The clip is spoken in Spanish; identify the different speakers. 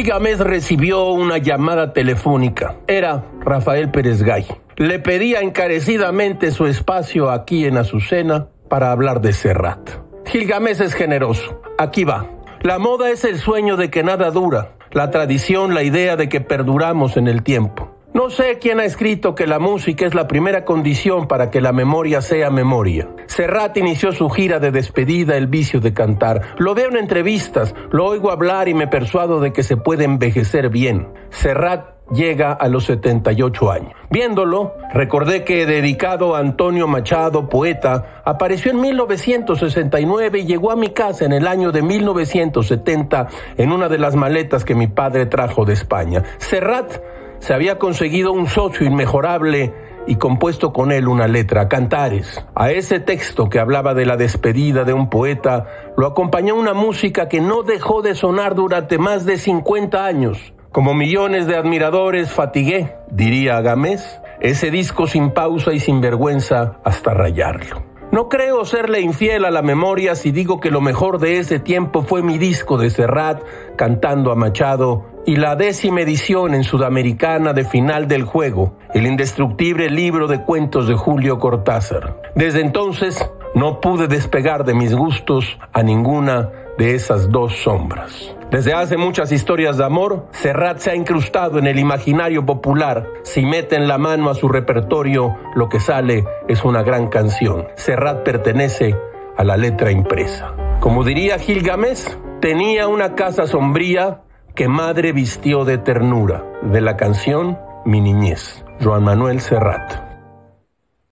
Speaker 1: Gilgamesh recibió una llamada telefónica. Era Rafael Pérez Gay. Le pedía encarecidamente su espacio aquí en Azucena para hablar de Serrat. Gilgamesh es generoso. Aquí va. La moda es el sueño de que nada dura, la tradición, la idea de que perduramos en el tiempo. No sé quién ha escrito que la música es la primera condición para que la memoria sea memoria. Serrat inició su gira de despedida El vicio de cantar. Lo veo en entrevistas, lo oigo hablar y me persuado de que se puede envejecer bien. Serrat llega a los 78 años. Viéndolo, recordé que dedicado a Antonio Machado, poeta, apareció en 1969 y llegó a mi casa en el año de 1970 en una de las maletas que mi padre trajo de España. Serrat se había conseguido un socio inmejorable y compuesto con él una letra, Cantares. A ese texto que hablaba de la despedida de un poeta, lo acompañó una música que no dejó de sonar durante más de 50 años. Como millones de admiradores fatigué, diría Gamés, ese disco sin pausa y sin vergüenza hasta rayarlo. No creo serle infiel a la memoria si digo que lo mejor de ese tiempo fue mi disco de Serrat cantando a Machado y la décima edición en Sudamericana de Final del Juego, el indestructible libro de cuentos de Julio Cortázar. Desde entonces no pude despegar de mis gustos a ninguna de esas dos sombras. Desde hace muchas historias de amor, Serrat se ha incrustado en el imaginario popular. Si meten la mano a su repertorio, lo que sale es una gran canción. Serrat pertenece a la letra impresa. Como diría Gilgamesh, tenía una casa sombría que madre vistió de ternura. De la canción Mi niñez, Joan Manuel Serrat.